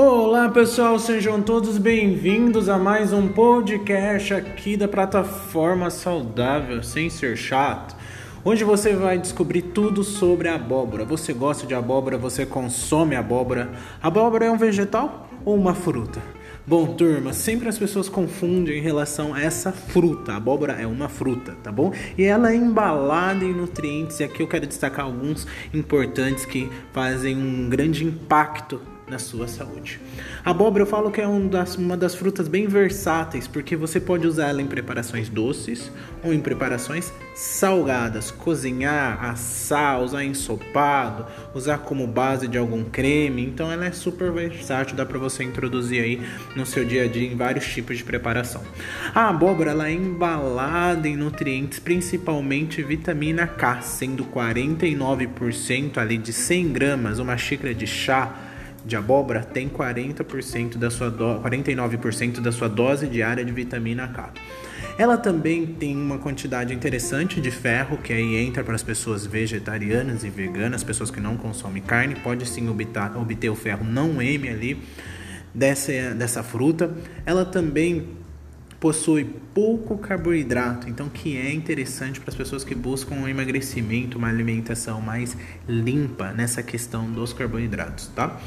Olá pessoal, sejam todos bem-vindos a mais um podcast aqui da plataforma Saudável Sem Ser Chato, onde você vai descobrir tudo sobre abóbora. Você gosta de abóbora? Você consome abóbora? Abóbora é um vegetal ou uma fruta? Bom, turma, sempre as pessoas confundem em relação a essa fruta. A abóbora é uma fruta, tá bom? E ela é embalada em nutrientes, e aqui eu quero destacar alguns importantes que fazem um grande impacto na sua saúde. A abóbora eu falo que é um das, uma das frutas bem versáteis, porque você pode usar ela em preparações doces ou em preparações salgadas, cozinhar, assar, usar ensopado, usar como base de algum creme. Então ela é super versátil, dá para você introduzir aí no seu dia a dia em vários tipos de preparação. A abóbora ela é embalada em nutrientes, principalmente vitamina K, sendo 49% ali de 100 gramas, uma xícara de chá de abóbora tem 40% da sua do... 49% da sua dose diária de vitamina K. Ela também tem uma quantidade interessante de ferro, que aí entra para as pessoas vegetarianas e veganas, pessoas que não consomem carne, pode sim obter, obter o ferro não M ali dessa, dessa fruta. Ela também possui pouco carboidrato, então que é interessante para as pessoas que buscam um emagrecimento, uma alimentação mais limpa nessa questão dos carboidratos, tá?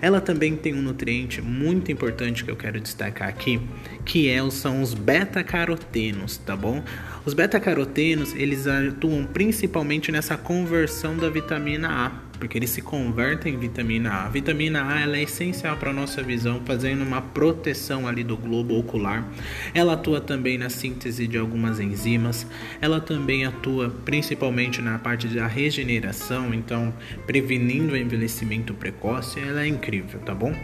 Ela também tem um nutriente muito importante que eu quero destacar aqui, que é, são os beta-carotenos, tá bom? Os beta-carotenos, eles atuam principalmente nessa conversão da vitamina A porque eles se convertem em vitamina A. A vitamina A ela é essencial para a nossa visão, fazendo uma proteção ali do globo ocular. Ela atua também na síntese de algumas enzimas. Ela também atua principalmente na parte da regeneração, então prevenindo o envelhecimento precoce. Ela é incrível, tá bom?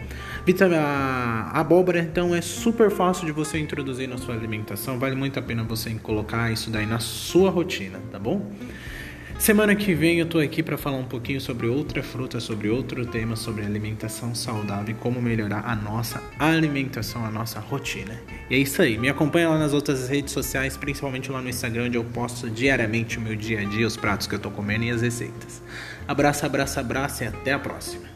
A abóbora então é super fácil de você introduzir na sua alimentação. Vale muito a pena você colocar isso daí na sua rotina, tá bom? Semana que vem eu tô aqui para falar um pouquinho sobre outra fruta, sobre outro tema, sobre alimentação saudável e como melhorar a nossa alimentação, a nossa rotina. E é isso aí. Me acompanha lá nas outras redes sociais, principalmente lá no Instagram, onde eu posto diariamente o meu dia a dia, os pratos que eu tô comendo e as receitas. Abraço, abraço, abraço e até a próxima.